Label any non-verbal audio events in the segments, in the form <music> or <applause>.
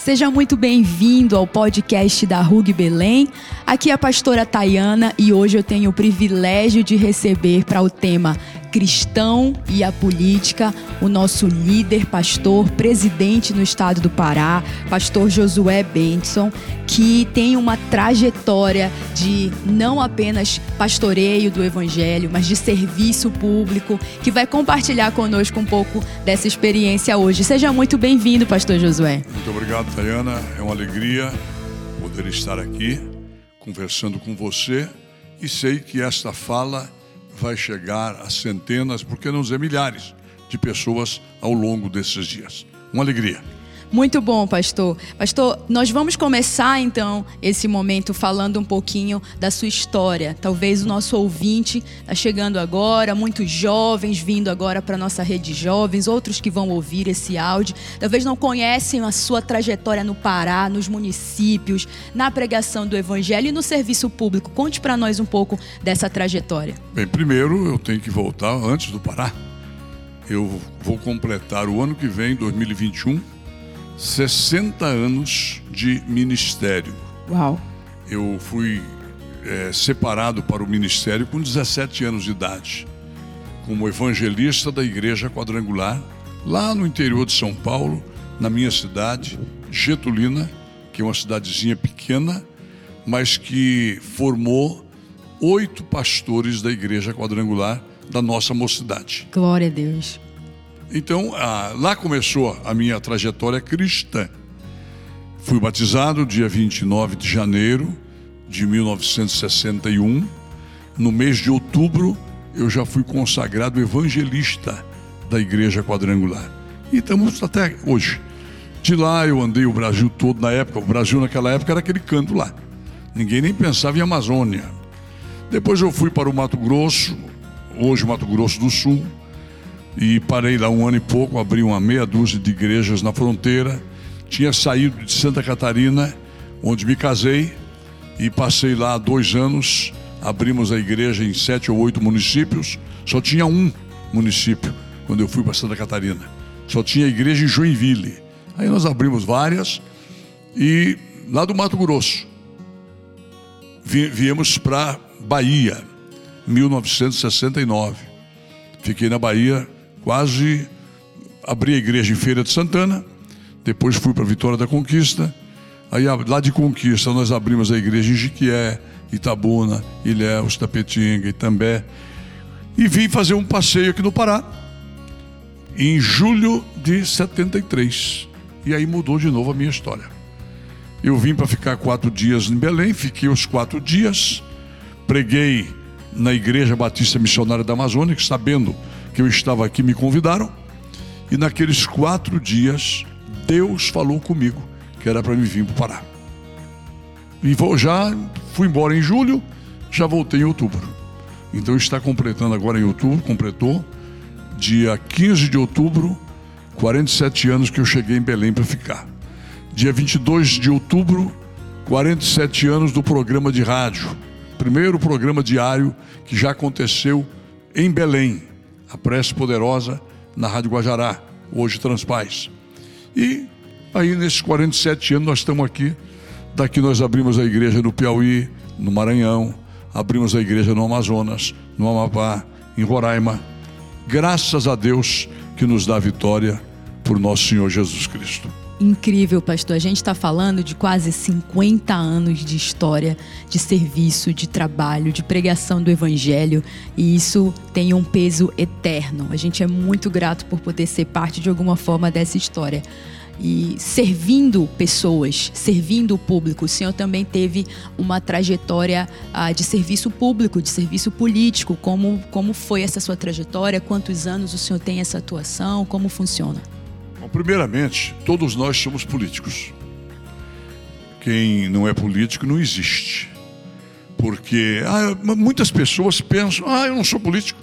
Seja muito bem-vindo ao podcast da RUG Belém. Aqui é a pastora Tayana e hoje eu tenho o privilégio de receber para o tema Cristão e a Política o nosso líder, pastor, presidente no estado do Pará, pastor Josué Benson, que tem uma trajetória de não apenas pastoreio do evangelho, mas de serviço público, que vai compartilhar conosco um pouco dessa experiência hoje. Seja muito bem-vindo, pastor Josué. Muito obrigado, Tayana. É uma alegria poder estar aqui conversando com você e sei que esta fala vai chegar a centenas, por que não dizer milhares, de pessoas ao longo desses dias. Uma alegria. Muito bom, pastor. Pastor, nós vamos começar então esse momento falando um pouquinho da sua história. Talvez o nosso ouvinte está chegando agora, muitos jovens vindo agora para a nossa rede de jovens, outros que vão ouvir esse áudio, talvez não conhecem a sua trajetória no Pará, nos municípios, na pregação do evangelho e no serviço público. Conte para nós um pouco dessa trajetória. Bem, primeiro eu tenho que voltar antes do Pará. Eu vou completar o ano que vem, 2021 60 anos de ministério. Uau! Eu fui é, separado para o ministério com 17 anos de idade, como evangelista da Igreja Quadrangular, lá no interior de São Paulo, na minha cidade, Getulina, que é uma cidadezinha pequena, mas que formou oito pastores da Igreja Quadrangular da nossa mocidade. Glória a Deus. Então, lá começou a minha trajetória cristã. Fui batizado dia 29 de janeiro de 1961. No mês de outubro, eu já fui consagrado evangelista da Igreja Quadrangular. E estamos até hoje. De lá eu andei o Brasil todo na época. O Brasil naquela época era aquele canto lá. Ninguém nem pensava em Amazônia. Depois eu fui para o Mato Grosso, hoje Mato Grosso do Sul e parei lá um ano e pouco, abri uma meia dúzia de igrejas na fronteira. Tinha saído de Santa Catarina, onde me casei, e passei lá dois anos. Abrimos a igreja em sete ou oito municípios. Só tinha um município quando eu fui para Santa Catarina. Só tinha igreja em Joinville. Aí nós abrimos várias e lá do Mato Grosso viemos para Bahia, 1969. Fiquei na Bahia quase abri a igreja em Feira de Santana, depois fui para Vitória da Conquista, aí lá de Conquista nós abrimos a igreja em Jiquié, Itabuna, Ilhéus, Tapetinga, Itambé, e vim fazer um passeio aqui no Pará, em julho de 73, e aí mudou de novo a minha história. Eu vim para ficar quatro dias em Belém, fiquei os quatro dias, preguei na Igreja Batista Missionária da Amazônia, sabendo que eu estava aqui, me convidaram. E naqueles quatro dias, Deus falou comigo que era para me vir para o Pará. E vou já, fui embora em julho, já voltei em outubro. Então está completando agora em outubro, completou, dia 15 de outubro, 47 anos que eu cheguei em Belém para ficar. Dia 22 de outubro, 47 anos do programa de rádio. Primeiro programa diário que já aconteceu em Belém, a prece poderosa na Rádio Guajará, hoje Transpaz. E aí, nesses 47 anos, nós estamos aqui. Daqui nós abrimos a igreja no Piauí, no Maranhão, abrimos a igreja no Amazonas, no Amapá, em Roraima. Graças a Deus que nos dá vitória por nosso Senhor Jesus Cristo incrível, pastor. A gente está falando de quase 50 anos de história, de serviço, de trabalho, de pregação do Evangelho, e isso tem um peso eterno. A gente é muito grato por poder ser parte de alguma forma dessa história. E servindo pessoas, servindo o público. O senhor também teve uma trajetória ah, de serviço público, de serviço político. Como, como foi essa sua trajetória? Quantos anos o senhor tem essa atuação? Como funciona? Bom, primeiramente, todos nós somos políticos. Quem não é político não existe. Porque ah, muitas pessoas pensam: ah, eu não sou político.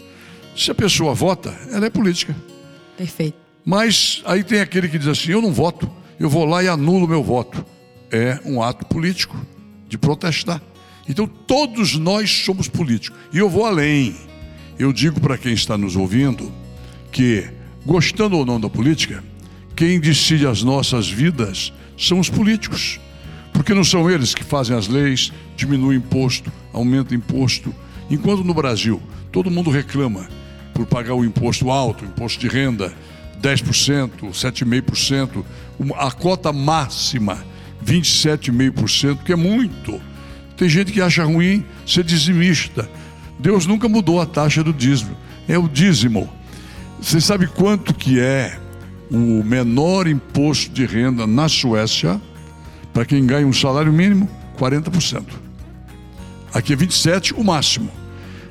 Se a pessoa vota, ela é política. Perfeito. Mas aí tem aquele que diz assim: eu não voto, eu vou lá e anulo meu voto. É um ato político de protestar. Então todos nós somos políticos. E eu vou além. Eu digo para quem está nos ouvindo que, gostando ou não da política, quem decide as nossas vidas são os políticos. Porque não são eles que fazem as leis, diminuem imposto, aumentam imposto. Enquanto no Brasil todo mundo reclama por pagar o imposto alto, imposto de renda, 10%, 7,5%, a cota máxima, 27,5%, que é muito. Tem gente que acha ruim ser dizimista. Deus nunca mudou a taxa do dízimo. É o dízimo. Você sabe quanto que é o menor imposto de renda na Suécia? Para quem ganha um salário mínimo, 40%. Aqui é 27, o máximo.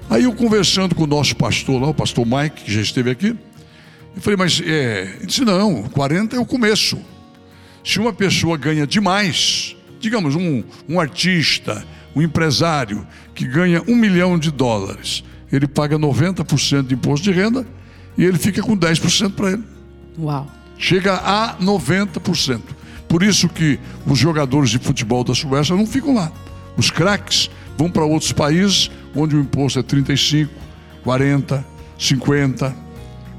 Aí eu conversando com o nosso pastor lá, o pastor Mike, que já esteve aqui, eu falei, mas é. Ele disse, não, 40 é o começo. Se uma pessoa ganha demais, digamos, um, um artista, um empresário que ganha um milhão de dólares, ele paga 90% de imposto de renda e ele fica com 10% para ele. Uau. Chega a 90%. Por isso que os jogadores de futebol da Suécia não ficam lá. Os craques vão para outros países onde o imposto é 35, 40, 50,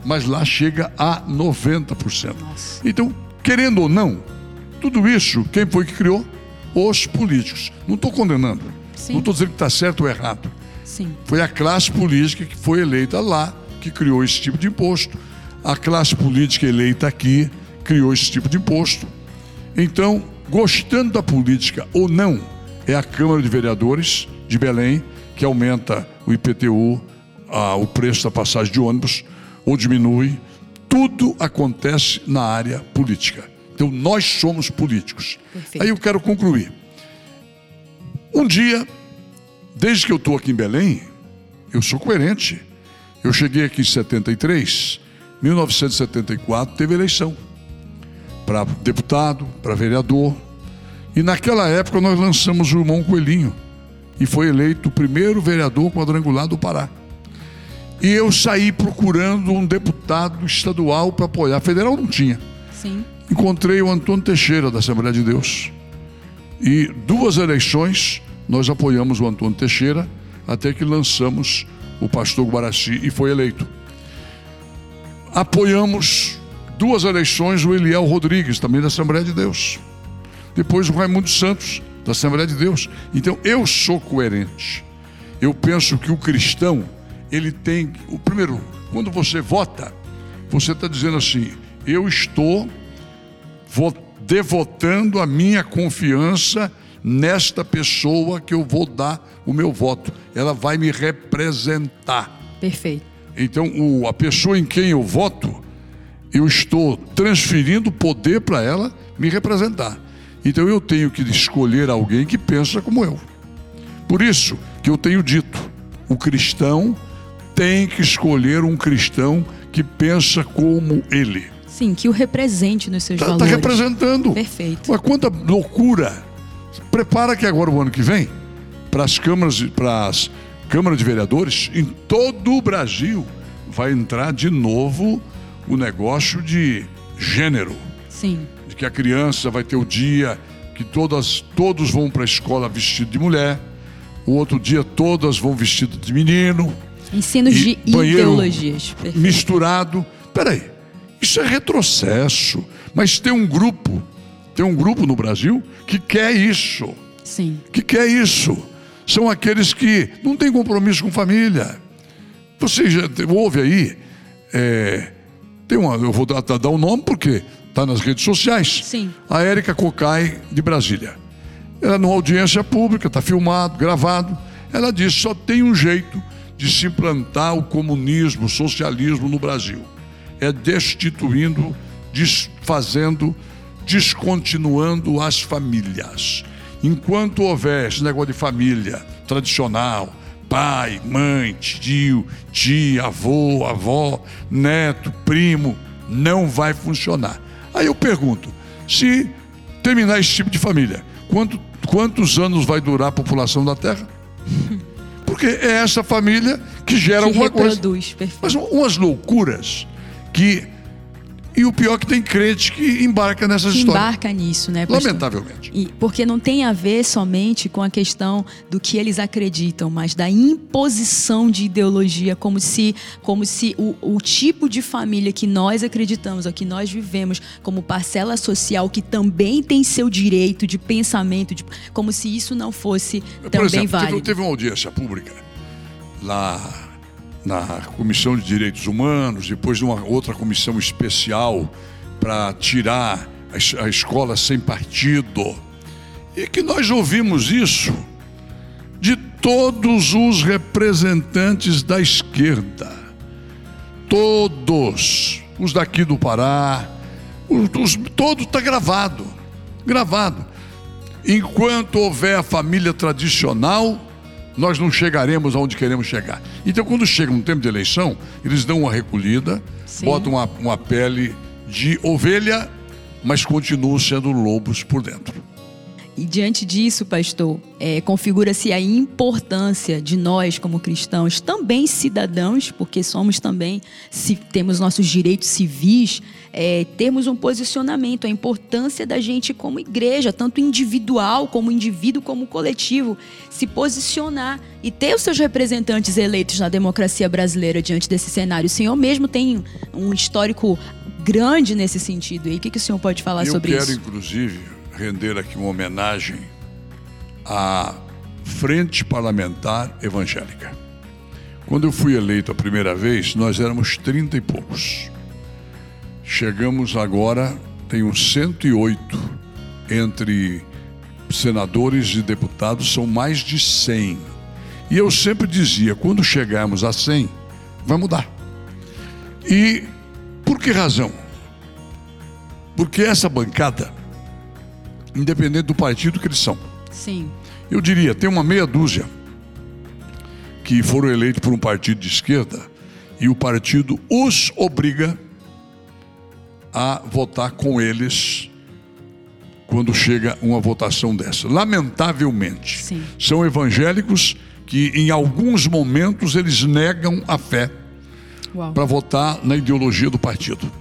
mas lá chega a 90%. Nossa. Então, querendo ou não, tudo isso, quem foi que criou? Os políticos. Não estou condenando. Sim. Não estou dizendo que está certo ou errado. Sim. Foi a classe política que foi eleita lá que criou esse tipo de imposto. A classe política eleita aqui criou esse tipo de imposto. Então, gostando da política ou não, é a Câmara de Vereadores de Belém que aumenta o IPTU, a, o preço da passagem de ônibus, ou diminui. Tudo acontece na área política. Então, nós somos políticos. Perfeito. Aí eu quero concluir. Um dia, desde que eu estou aqui em Belém, eu sou coerente. Eu cheguei aqui em 73, 1974 teve eleição para deputado, para vereador. E naquela época nós lançamos o irmão Coelhinho e foi eleito o primeiro vereador quadrangular do Pará. E eu saí procurando um deputado estadual para apoiar. Federal não tinha. Sim. Encontrei o Antônio Teixeira, da Assembleia de Deus. E duas eleições nós apoiamos o Antônio Teixeira, até que lançamos o pastor Guaraci e foi eleito. Apoiamos duas eleições o Eliel Rodrigues, também da Assembleia de Deus. Depois o Raimundo Santos, da Assembleia de Deus. Então eu sou coerente. Eu penso que o cristão, ele tem. O primeiro, quando você vota, você está dizendo assim: eu estou devotando a minha confiança nesta pessoa que eu vou dar o meu voto. Ela vai me representar. Perfeito. Então, o, a pessoa em quem eu voto, eu estou transferindo poder para ela me representar. Então eu tenho que escolher alguém que pensa como eu. Por isso que eu tenho dito: o cristão tem que escolher um cristão que pensa como ele. Sim, que o represente nos seus tá, tá valores. Está representando. Perfeito. Mas quanta loucura! Prepara que agora o ano que vem, para as câmaras, para as câmaras de vereadores, em todo o Brasil, vai entrar de novo o negócio de gênero. Sim que a criança vai ter o dia que todas, todos vão para a escola vestido de mulher, o outro dia todas vão vestido de menino. Ensinos de ideologias. Perfeito. Misturado. Peraí, isso é retrocesso. Mas tem um grupo, tem um grupo no Brasil que quer isso. Sim. Que quer isso. São aqueles que não têm compromisso com família. Você já ouve aí, é, tem uma, eu vou dar, dar um nome porque está nas redes sociais. Sim. A Érica Cocai, de Brasília. Ela, numa audiência pública, está filmado, gravado, ela disse: só tem um jeito de se implantar o comunismo, o socialismo no Brasil. É destituindo, desfazendo, descontinuando as famílias. Enquanto houver esse negócio de família tradicional, pai, mãe, tio, tia, avô, avó, neto, primo, não vai funcionar. Aí eu pergunto: se terminar esse tipo de família, quanto, quantos anos vai durar a população da Terra? <laughs> Porque é essa família que gera que alguma reproduz, coisa. Perfeito. Mas umas loucuras que E o pior é que tem crente que embarca nessas que histórias. embarca nisso, né? pastor? Lamentavelmente. E, porque não tem a ver somente com a questão do que eles acreditam, mas da imposição de ideologia, como se, como se o, o tipo de família que nós acreditamos, ou que nós vivemos, como parcela social que também tem seu direito de pensamento, de- como se isso não fosse Por também exemplo, teve, válido. teve uma audiência pública lá na Comissão de Direitos Humanos, depois de uma outra comissão especial para tirar a, a escola sem partido. E que nós ouvimos isso de todos os representantes da esquerda. Todos. Os daqui do Pará. Os, os, todo está gravado. Gravado. Enquanto houver a família tradicional, nós não chegaremos aonde queremos chegar. Então, quando chega um tempo de eleição, eles dão uma recolhida, Sim. botam uma, uma pele de ovelha, mas continuam sendo lobos por dentro. E diante disso, pastor, é, configura-se a importância de nós, como cristãos, também cidadãos, porque somos também, se temos nossos direitos civis, é, termos um posicionamento, a importância da gente, como igreja, tanto individual, como indivíduo, como coletivo, se posicionar e ter os seus representantes eleitos na democracia brasileira diante desse cenário. O senhor mesmo tem um histórico grande nesse sentido. E o que, que o senhor pode falar Eu sobre quero, isso? inclusive, render aqui uma homenagem à Frente Parlamentar Evangélica. Quando eu fui eleito a primeira vez, nós éramos 30 e poucos. Chegamos agora, tenho 108 entre senadores e deputados, são mais de 100. E eu sempre dizia, quando chegarmos a 100, vai mudar. E por que razão? Porque essa bancada, independente do partido que eles são, Sim. eu diria, tem uma meia dúzia que foram eleitos por um partido de esquerda e o partido os obriga a votar com eles quando chega uma votação dessa. Lamentavelmente, Sim. são evangélicos que em alguns momentos eles negam a fé para votar na ideologia do partido.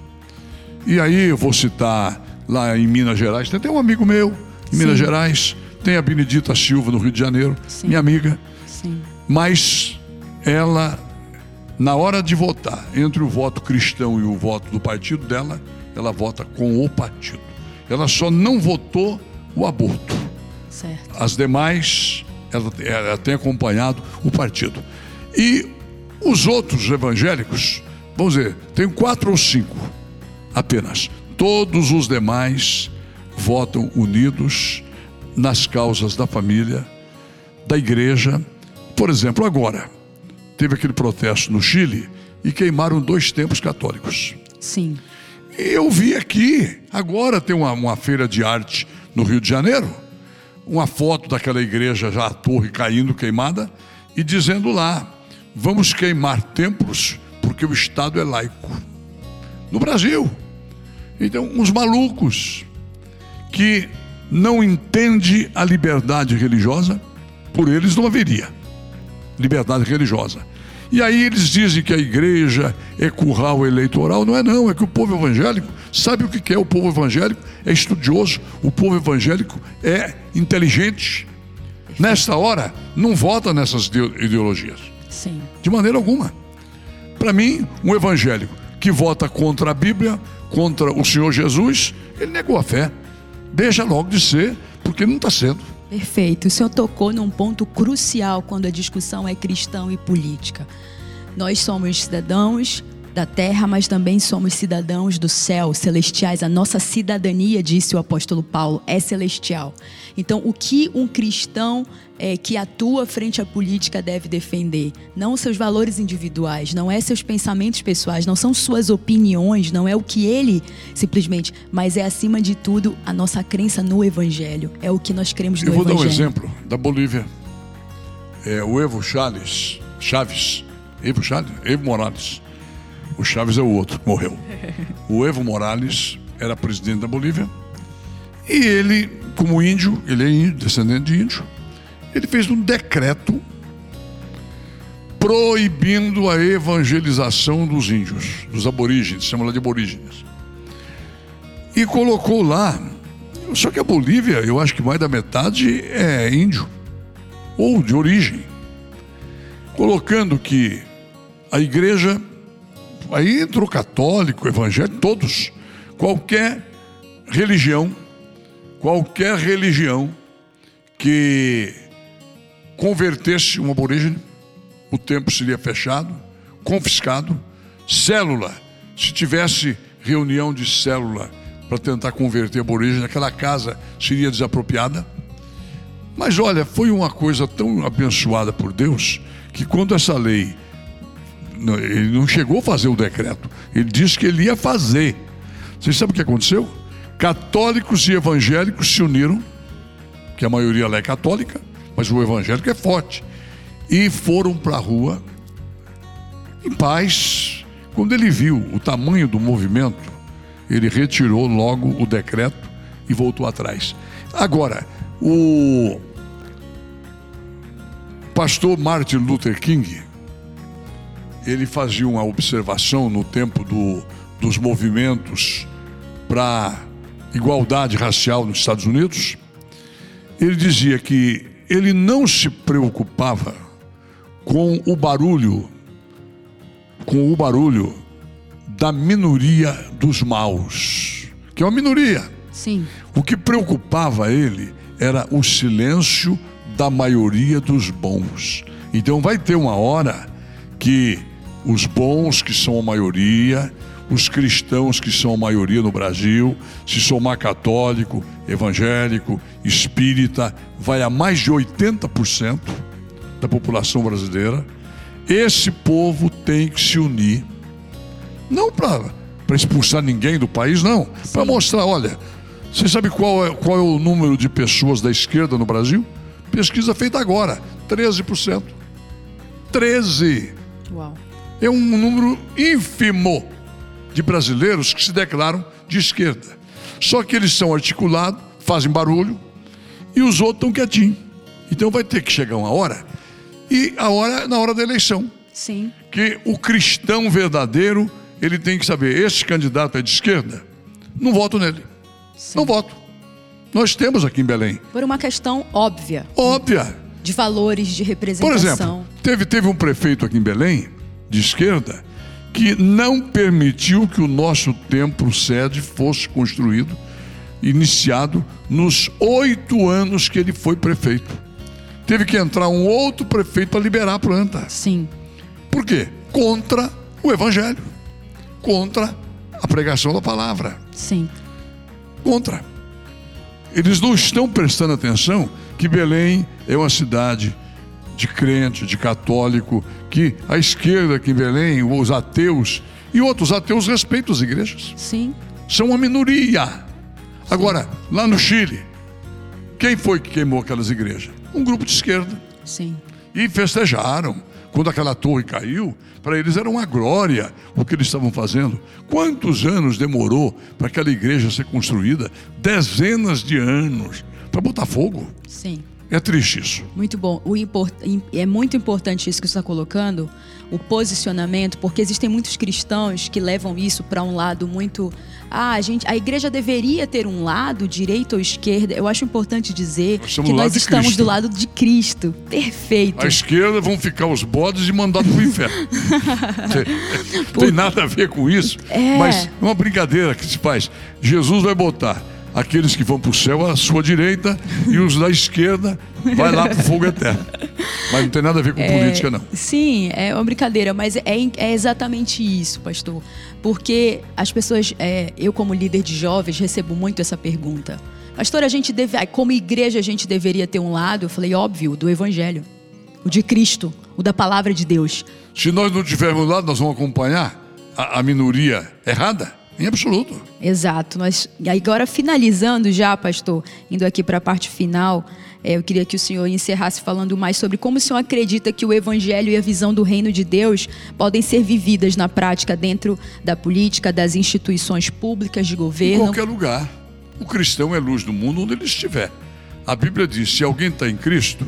E aí eu vou citar lá em Minas Gerais, tem até um amigo meu em Minas Sim. Gerais, tem a Benedita Silva no Rio de Janeiro, Sim. minha amiga, Sim. mas ela, na hora de votar, entre o voto cristão e o voto do partido dela, ela vota com o partido. Ela só não votou o aborto. Certo. As demais, ela, ela tem acompanhado o partido. E os outros evangélicos, vamos dizer, tem quatro ou cinco apenas. Todos os demais votam unidos nas causas da família, da igreja. Por exemplo, agora, teve aquele protesto no Chile e queimaram dois templos católicos. Sim. E eu vi aqui, agora tem uma, uma feira de arte no Rio de Janeiro, uma foto daquela igreja já a torre caindo, queimada, e dizendo lá: vamos queimar templos porque o Estado é laico. No Brasil. Então, uns malucos que não entende a liberdade religiosa, por eles não haveria liberdade religiosa. E aí eles dizem que a igreja é curral eleitoral. Não é não, é que o povo evangélico sabe o que é o povo evangélico, é estudioso, o povo evangélico é inteligente. Nesta hora, não vota nessas ideo- ideologias, Sim. de maneira alguma. Para mim, um evangélico que vota contra a Bíblia, contra o Senhor Jesus, ele negou a fé. Deixa logo de ser, porque não está sendo. Perfeito. O senhor tocou num ponto crucial quando a discussão é cristão e política. Nós somos cidadãos da terra, mas também somos cidadãos do céu, celestiais. A nossa cidadania, disse o apóstolo Paulo, é celestial. Então, o que um cristão eh, que atua frente à política deve defender? Não seus valores individuais, não é seus pensamentos pessoais, não são suas opiniões, não é o que ele simplesmente, mas é acima de tudo a nossa crença no Evangelho. É o que nós cremos no Eu vou dar Evangelho. um exemplo da Bolívia. É, o Evo Chaves, Chaves, Evo Chaves, Evo Morales. O Chaves é o outro, morreu. <laughs> O Evo Morales era presidente da Bolívia e ele, como índio, ele é índio, descendente de índio, ele fez um decreto proibindo a evangelização dos índios, dos aborígenes, chama lá de aborígenes. e colocou lá. Só que a Bolívia, eu acho que mais da metade é índio, ou de origem. Colocando que a igreja, aí entrou católico, evangélico, todos, qualquer religião, qualquer religião que convertesse um aborígene, o templo seria fechado, confiscado, célula, se tivesse reunião de célula para tentar converter aborígene, aquela casa seria desapropriada. Mas olha, foi uma coisa tão abençoada por Deus que quando essa lei ele não chegou a fazer o decreto, ele disse que ele ia fazer. Vocês sabem o que aconteceu? Católicos e evangélicos se uniram, que a maioria é católica, mas o evangélico é forte, e foram para a rua em paz. Quando ele viu o tamanho do movimento, ele retirou logo o decreto e voltou atrás. Agora, o pastor Martin Luther King, ele fazia uma observação no tempo do, dos movimentos para igualdade racial nos Estados Unidos. Ele dizia que ele não se preocupava com o barulho, com o barulho da minoria dos maus, que é uma minoria. Sim. O que preocupava ele era o silêncio da maioria dos bons. Então vai ter uma hora que os bons, que são a maioria, os cristãos, que são a maioria no Brasil, se somar católico, evangélico, espírita, vai a mais de 80% da população brasileira. Esse povo tem que se unir, não para expulsar ninguém do país, não, para mostrar: olha, você sabe qual é, qual é o número de pessoas da esquerda no Brasil? Pesquisa feita agora: 13%. 13%. Uau. É um número ínfimo de brasileiros que se declaram de esquerda. Só que eles são articulados, fazem barulho e os outros estão quietinhos. Então vai ter que chegar uma hora e a hora na hora da eleição. Sim. Que o cristão verdadeiro, ele tem que saber, esse candidato é de esquerda, não voto nele. Sim. Não voto. Nós temos aqui em Belém. Por uma questão óbvia. Óbvia. De valores, de representação. Por exemplo, teve, teve um prefeito aqui em Belém, de esquerda, que não permitiu que o nosso templo sede fosse construído, iniciado nos oito anos que ele foi prefeito. Teve que entrar um outro prefeito para liberar a planta. Sim. Por quê? Contra o evangelho, contra a pregação da palavra. Sim. Contra. Eles não estão prestando atenção que Belém é uma cidade de crente, de católico, que a esquerda aqui em Belém, os ateus e outros ateus respeitam as igrejas. Sim. São uma minoria. Agora, lá no Chile, quem foi que queimou aquelas igrejas? Um grupo de esquerda. Sim. E festejaram. Quando aquela torre caiu, para eles era uma glória o que eles estavam fazendo. Quantos anos demorou para aquela igreja ser construída? Dezenas de anos para botar fogo. Sim. É triste isso. Muito bom. Import... É muito importante isso que você está colocando, o posicionamento, porque existem muitos cristãos que levam isso para um lado muito. Ah, a, gente, a igreja deveria ter um lado, direita ou esquerda. Eu acho importante dizer Nós que nós estamos do lado de Cristo. Perfeito. À esquerda vão ficar os bodes e mandados para o inferno. Não <laughs> tem nada a ver com isso, É. mas é uma brincadeira que se faz. Jesus vai botar aqueles que vão para o céu à sua direita e os da esquerda vai lá para o fogo eterno. Mas não tem nada a ver com política, não. Sim, é uma brincadeira, mas é, é exatamente isso, pastor. Porque as pessoas, é, eu como líder de jovens, recebo muito essa pergunta. Pastor, a gente deve, como igreja a gente deveria ter um lado? Eu falei, óbvio, do evangelho. O de Cristo, o da palavra de Deus. Se nós não tivermos lá, nós vamos acompanhar a, a minoria errada? Em absoluto. Exato. Nós, e agora, finalizando já, pastor, indo aqui para a parte final, é, eu queria que o senhor encerrasse falando mais sobre como o senhor acredita que o evangelho e a visão do reino de Deus podem ser vividas na prática dentro da política, das instituições públicas de Em governo. qualquer lugar. O cristão é luz do mundo onde ele estiver. A Bíblia diz: se alguém está em Cristo,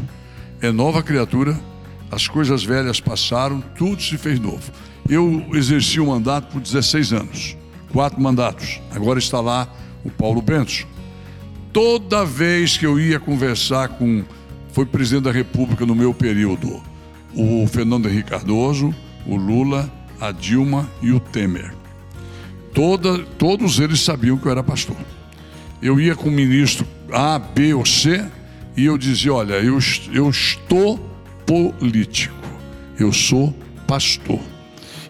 é nova criatura, as coisas velhas passaram, tudo se fez novo. Eu exerci o mandato por 16 anos, quatro mandatos. Agora está lá o Paulo Bento. Toda vez que eu ia conversar com. Foi presidente da República no meu período, o Fernando Henrique Cardoso, o Lula, a Dilma e o Temer. Toda, todos eles sabiam que eu era pastor. Eu ia com o ministro A, B ou C e eu dizia: Olha, eu, eu estou político, eu sou pastor.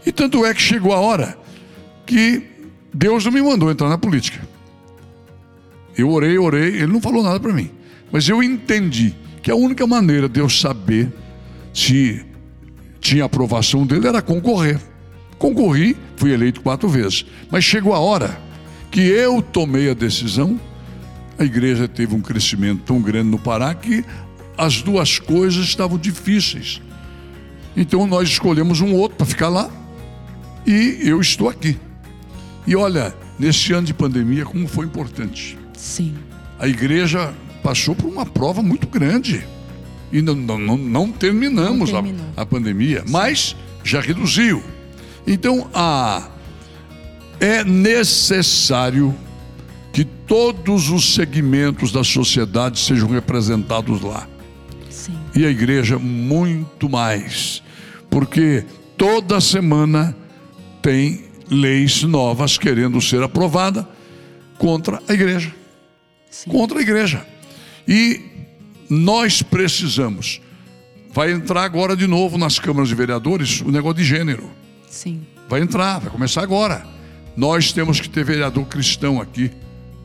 E tanto é que chegou a hora que Deus não me mandou entrar na política. Eu orei, orei, ele não falou nada para mim. Mas eu entendi que a única maneira de eu saber se tinha aprovação dele era concorrer. Concorri, fui eleito quatro vezes. Mas chegou a hora que eu tomei a decisão, a igreja teve um crescimento tão grande no Pará que as duas coisas estavam difíceis. Então nós escolhemos um outro para ficar lá e eu estou aqui. E olha, nesse ano de pandemia, como foi importante. Sim. A igreja passou por uma prova muito grande. E não, não, não terminamos não a, a, pandemia, Sim. mas já reduziu. Então, a, é necessário que todos os segmentos da sociedade sejam representados lá. Sim. E a igreja muito mais. Porque toda semana tem leis novas querendo ser aprovada contra a igreja. Sim. Contra a igreja. E nós precisamos. Vai entrar agora de novo nas câmaras de vereadores o negócio de gênero. Sim. Vai entrar, vai começar agora. Nós temos que ter vereador cristão aqui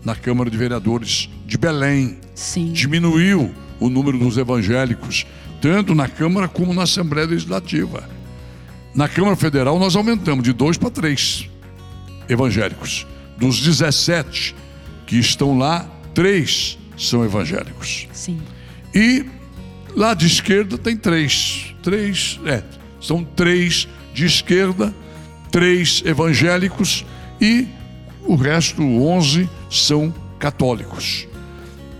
na Câmara de Vereadores de Belém. Sim. Diminuiu o número dos evangélicos, tanto na Câmara como na Assembleia Legislativa. Na Câmara Federal nós aumentamos de dois para três evangélicos. Dos 17 que estão lá, três são evangélicos. Sim. E lá de esquerda tem três. Três, é, são três de esquerda, três evangélicos e o resto, onze, são católicos.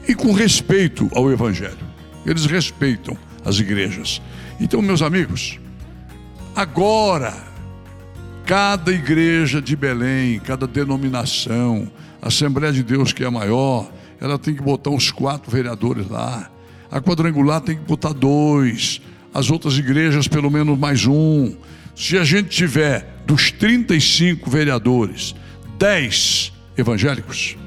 E com respeito ao evangelho. Eles respeitam as igrejas. Então, meus amigos, agora, cada igreja de Belém, cada denominação, Assembleia de Deus que é maior, ela tem que botar uns quatro vereadores lá. A quadrangular tem que botar dois. As outras igrejas, pelo menos mais um. Se a gente tiver dos 35 vereadores, 10 evangélicos,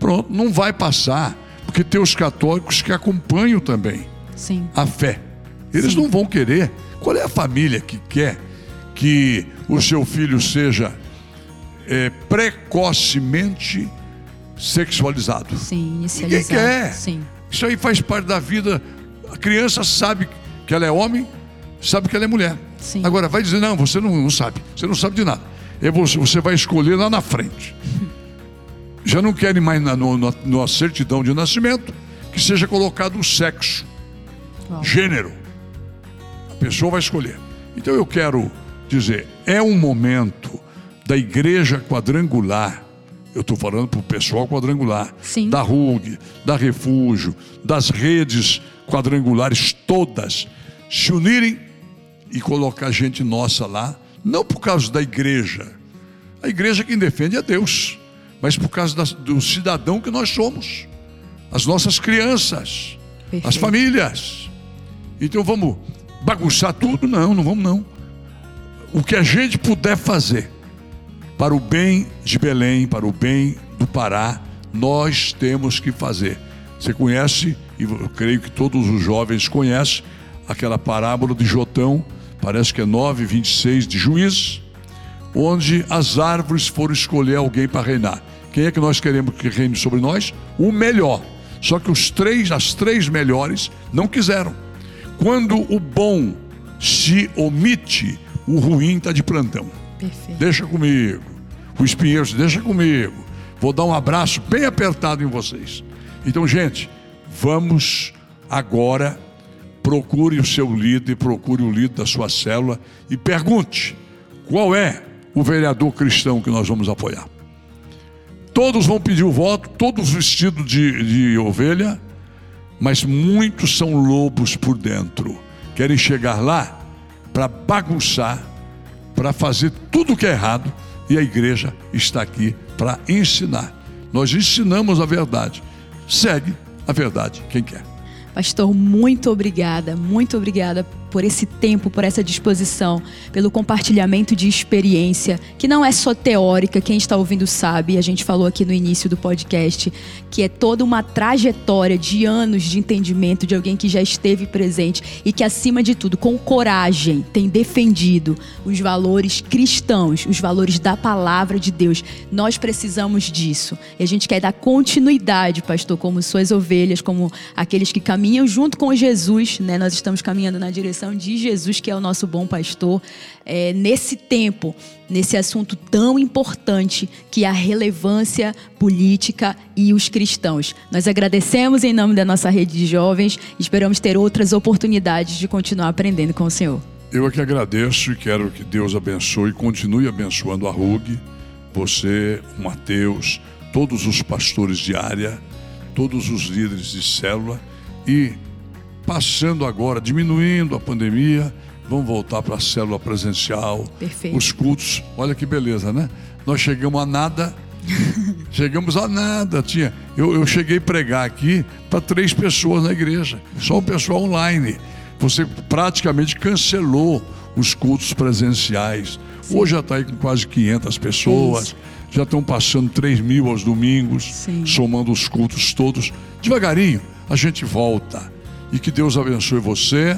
pronto, não vai passar. Porque tem os católicos que acompanham também Sim. a fé. Eles Sim. não vão querer. Qual é a família que quer que o seu filho seja é, precocemente sexualizado. Sim, inicializado. Ninguém quer. Sim. Isso aí faz parte da vida. A criança sabe que ela é homem, sabe que ela é mulher. Sim. Agora, vai dizer, não, você não, não sabe. Você não sabe de nada. É você, você vai escolher lá na frente. <laughs> Já não querem mais na no, no, na certidão de nascimento que seja colocado o sexo, gênero. Pessoa vai escolher. Então eu quero dizer, é um momento da igreja quadrangular eu estou falando para o pessoal quadrangular, Sim. da RUG, da Refúgio, das redes quadrangulares todas, se unirem e colocar gente nossa lá, não por causa da igreja. A igreja quem defende é Deus, mas por causa da, do cidadão que nós somos, as nossas crianças, Perfeito. as famílias. Então vamos bagunçar tudo? Não, não vamos não. O que a gente puder fazer para o bem de Belém, para o bem do Pará, nós temos que fazer. Você conhece, e eu creio que todos os jovens conhecem, aquela parábola de Jotão, parece que é 9, 26 de Juízes, onde as árvores foram escolher alguém para reinar. Quem é que nós queremos que reine sobre nós? O melhor. Só que os três, as três melhores, não quiseram. Quando o bom se omite, o ruim está de plantão. Perfeito. Deixa comigo. O espinheiro, deixa comigo. Vou dar um abraço bem apertado em vocês. Então, gente, vamos agora. Procure o seu líder, procure o líder da sua célula e pergunte qual é o vereador cristão que nós vamos apoiar. Todos vão pedir o voto, todos vestidos de, de ovelha, mas muitos são lobos por dentro. Querem chegar lá para bagunçar para fazer tudo o que é errado e a igreja está aqui para ensinar. Nós ensinamos a verdade. Segue a verdade quem quer. Pastor, muito obrigada, muito obrigada por esse tempo, por essa disposição, pelo compartilhamento de experiência, que não é só teórica, quem está ouvindo sabe, a gente falou aqui no início do podcast, que é toda uma trajetória de anos de entendimento de alguém que já esteve presente e que, acima de tudo, com coragem, tem defendido os valores cristãos, os valores da palavra de Deus. Nós precisamos disso. E a gente quer dar continuidade, pastor, como suas ovelhas, como aqueles que caminham junto com Jesus, né? Nós estamos caminhando na direção de Jesus, que é o nosso bom pastor, é, nesse tempo, nesse assunto tão importante que é a relevância política e os cristãos. Nós agradecemos em nome da nossa rede de jovens esperamos ter outras oportunidades de continuar aprendendo com o Senhor. Eu aqui agradeço e quero que Deus abençoe e continue abençoando a RUG, você, o Mateus, todos os pastores de área, todos os líderes de célula e passando agora, diminuindo a pandemia, vamos voltar para a célula presencial. Perfeito. Os cultos, olha que beleza, né? Nós chegamos a nada. <laughs> chegamos a nada. Tinha, eu, eu cheguei a pregar aqui para três pessoas na igreja, só o pessoal online. Você praticamente cancelou os cultos presenciais. Sim. Hoje já está aí com quase 500 pessoas. Isso. Já estão passando 3 mil aos domingos, Sim. somando os cultos todos. Devagarinho, a gente volta e que Deus abençoe você,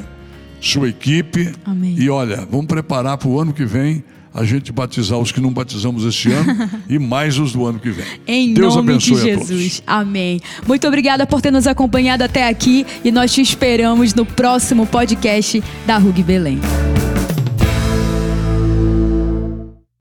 sua equipe. Amém. E olha, vamos preparar para o ano que vem a gente batizar os que não batizamos este ano <laughs> e mais os do ano que vem. Em Deus nome abençoe de Jesus. Amém. Muito obrigada por ter nos acompanhado até aqui e nós te esperamos no próximo podcast da RUG Belém.